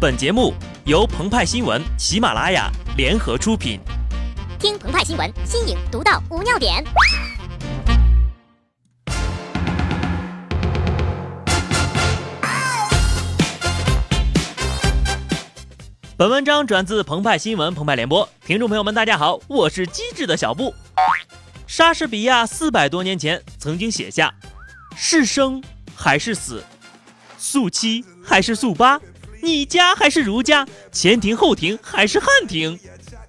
本节目由澎湃新闻、喜马拉雅联合出品。听澎湃新闻，新颖独到，无尿点。本文章转自澎湃新闻《澎湃联播，听众朋友们，大家好，我是机智的小布。莎士比亚四百多年前曾经写下：“是生还是死？速七还是速八？”你家还是儒家，前庭后庭还是汉庭，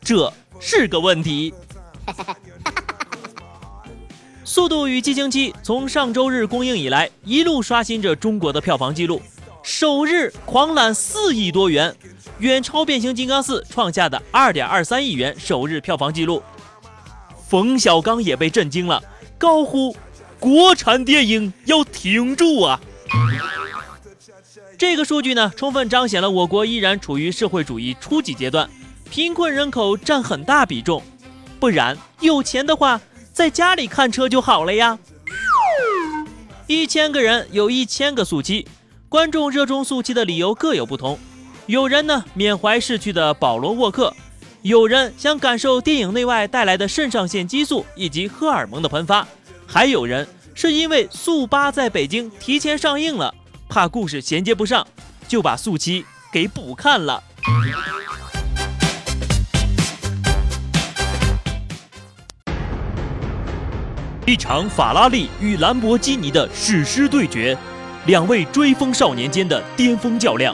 这是个问题。速度与激情七从上周日公映以来，一路刷新着中国的票房纪录，首日狂揽四亿多元，远超变形金刚四创下的二点二三亿元首日票房纪录。冯小刚也被震惊了，高呼：“国产电影要挺住啊！”这个数据呢，充分彰显了我国依然处于社会主义初级阶段，贫困人口占很大比重。不然，有钱的话，在家里看车就好了呀。一千个人有一千个速七，观众热衷速七的理由各有不同。有人呢缅怀逝去的保罗沃克，有人想感受电影内外带来的肾上腺激素以及荷尔蒙的喷发，还有人是因为速八在北京提前上映了。怕故事衔接不上，就把速七给补看了。一场法拉利与兰博基尼的史诗对决，两位追风少年间的巅峰较量。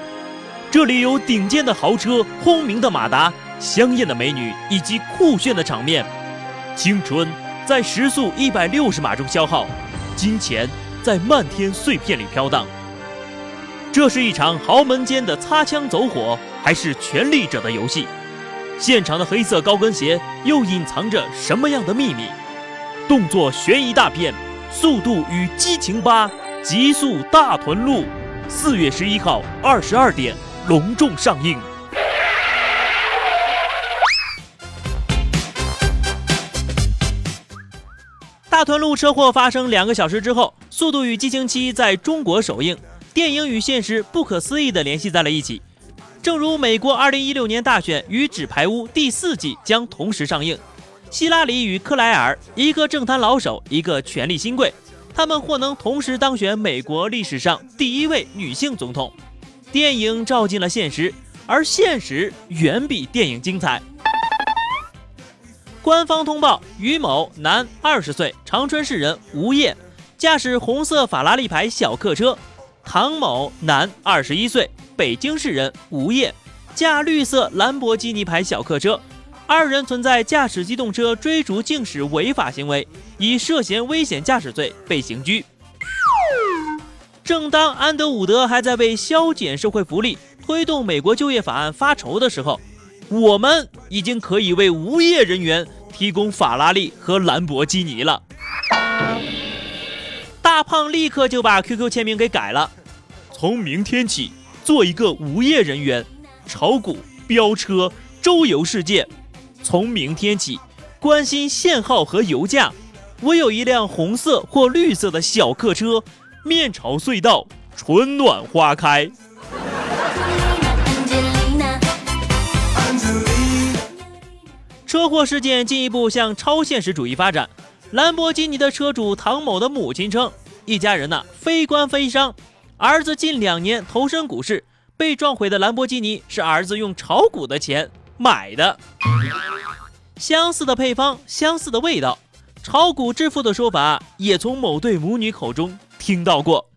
这里有顶尖的豪车、轰鸣的马达、香艳的美女以及酷炫的场面。青春在时速一百六十码中消耗，金钱在漫天碎片里飘荡。这是一场豪门间的擦枪走火，还是权力者的游戏？现场的黑色高跟鞋又隐藏着什么样的秘密？动作悬疑大片《速度与激情八：极速大屯路》，四月十一号二十二点隆重上映。大屯路车祸发生两个小时之后，《速度与激情七》在中国首映。电影与现实不可思议地联系在了一起，正如美国2016年大选与《纸牌屋》第四季将同时上映。希拉里与克莱尔，一个政坛老手，一个权力新贵，他们或能同时当选美国历史上第一位女性总统。电影照进了现实，而现实远比电影精彩。官方通报：于某，男，二十岁，长春市人，无业，驾驶红色法拉利牌小客车。唐某，男，二十一岁，北京市人，无业，驾绿色兰博基尼牌小客车，二人存在驾驶机动车追逐竞驶违法行为，以涉嫌危险驾驶罪被刑拘。正当安德伍德还在为削减社会福利、推动美国就业法案发愁的时候，我们已经可以为无业人员提供法拉利和兰博基尼了。大胖立刻就把 QQ 签名给改了，从明天起做一个无业人员，炒股、飙车、周游世界。从明天起关心限号和油价，我有一辆红色或绿色的小客车，面朝隧道，春暖花开。车祸事件进一步向超现实主义发展。兰博基尼的车主唐某的母亲称，一家人呢非官非商，儿子近两年投身股市，被撞毁的兰博基尼是儿子用炒股的钱买的。相似的配方，相似的味道，炒股致富的说法也从某对母女口中听到过。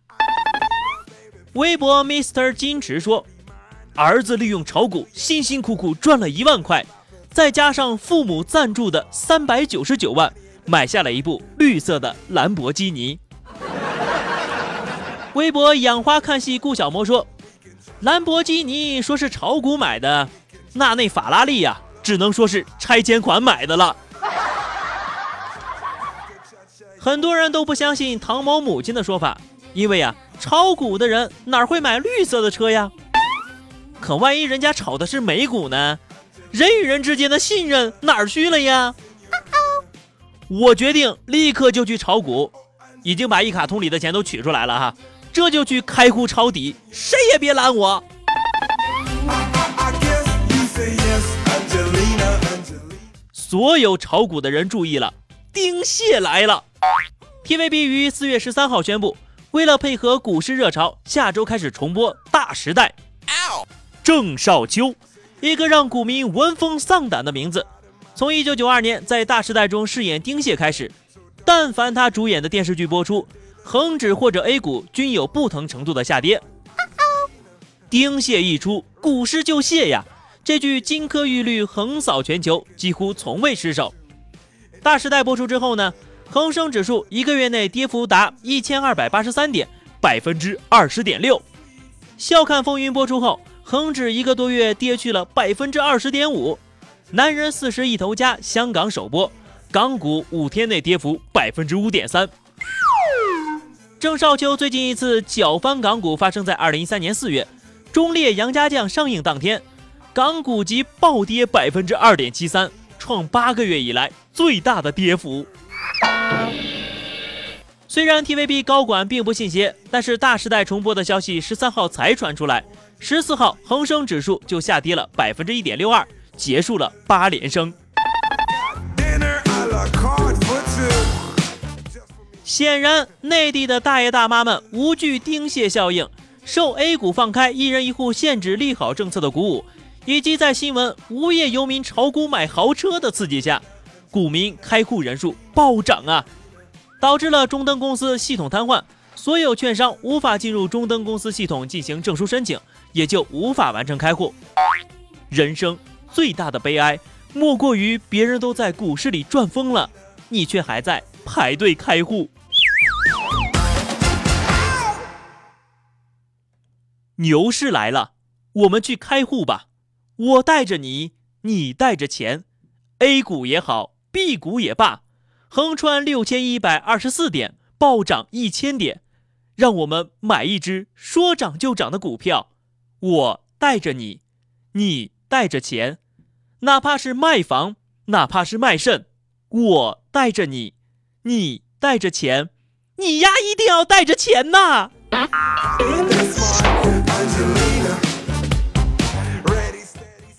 微博 Mr 金池说，儿子利用炒股辛辛苦苦赚了一万块，再加上父母赞助的三百九十九万。买下了一部绿色的兰博基尼。微博养花看戏顾小魔说：“兰博基尼说是炒股买的，那那法拉利呀，只能说是拆迁款买的了。”很多人都不相信唐某母亲的说法，因为呀，炒股的人哪会买绿色的车呀？可万一人家炒的是美股呢？人与人之间的信任哪儿去了呀？我决定立刻就去炒股，已经把一卡通里的钱都取出来了哈，这就去开户抄底，谁也别拦我。所有炒股的人注意了，丁蟹来了！TVB 于四月十三号宣布，为了配合股市热潮，下周开始重播《大时代》。郑少秋，一个让股民闻风丧胆的名字。从一九九二年在《大时代》中饰演丁蟹开始，但凡他主演的电视剧播出，恒指或者 A 股均有不同程度的下跌。丁蟹一出，股市就蟹呀！这句金科玉律横扫全球，几乎从未失手。大时代播出之后呢，恒生指数一个月内跌幅达一千二百八十三点，百分之二十点六。笑看风云播出后，恒指一个多月跌去了百分之二十点五。男人四十一头家香港首播，港股五天内跌幅百分之五点三。郑少秋最近一次搅翻港股发生在二零一三年四月，《忠烈杨家将》上映当天。港股即暴跌百分之二点七三，创八个月以来最大的跌幅。虽然 TVB 高管并不信邪，但是大时代重播的消息十三号才传出来，十四号恒生指数就下跌了百分之一点六二，结束了八连升。显然，内地的大爷大妈们无惧丁蟹效应，受 A 股放开一人一户限制利好政策的鼓舞。以及在新闻无业游民炒股买豪车的刺激下，股民开户人数暴涨啊，导致了中登公司系统瘫痪，所有券商无法进入中登公司系统进行证书申请，也就无法完成开户。人生最大的悲哀，莫过于别人都在股市里赚疯了，你却还在排队开户。牛市来了，我们去开户吧。我带着你，你带着钱，A 股也好，B 股也罢，横穿六千一百二十四点，暴涨一千点，让我们买一只说涨就涨的股票。我带着你，你带着钱，哪怕是卖房，哪怕是卖肾，我带着你，你带着钱，你呀一定要带着钱呐！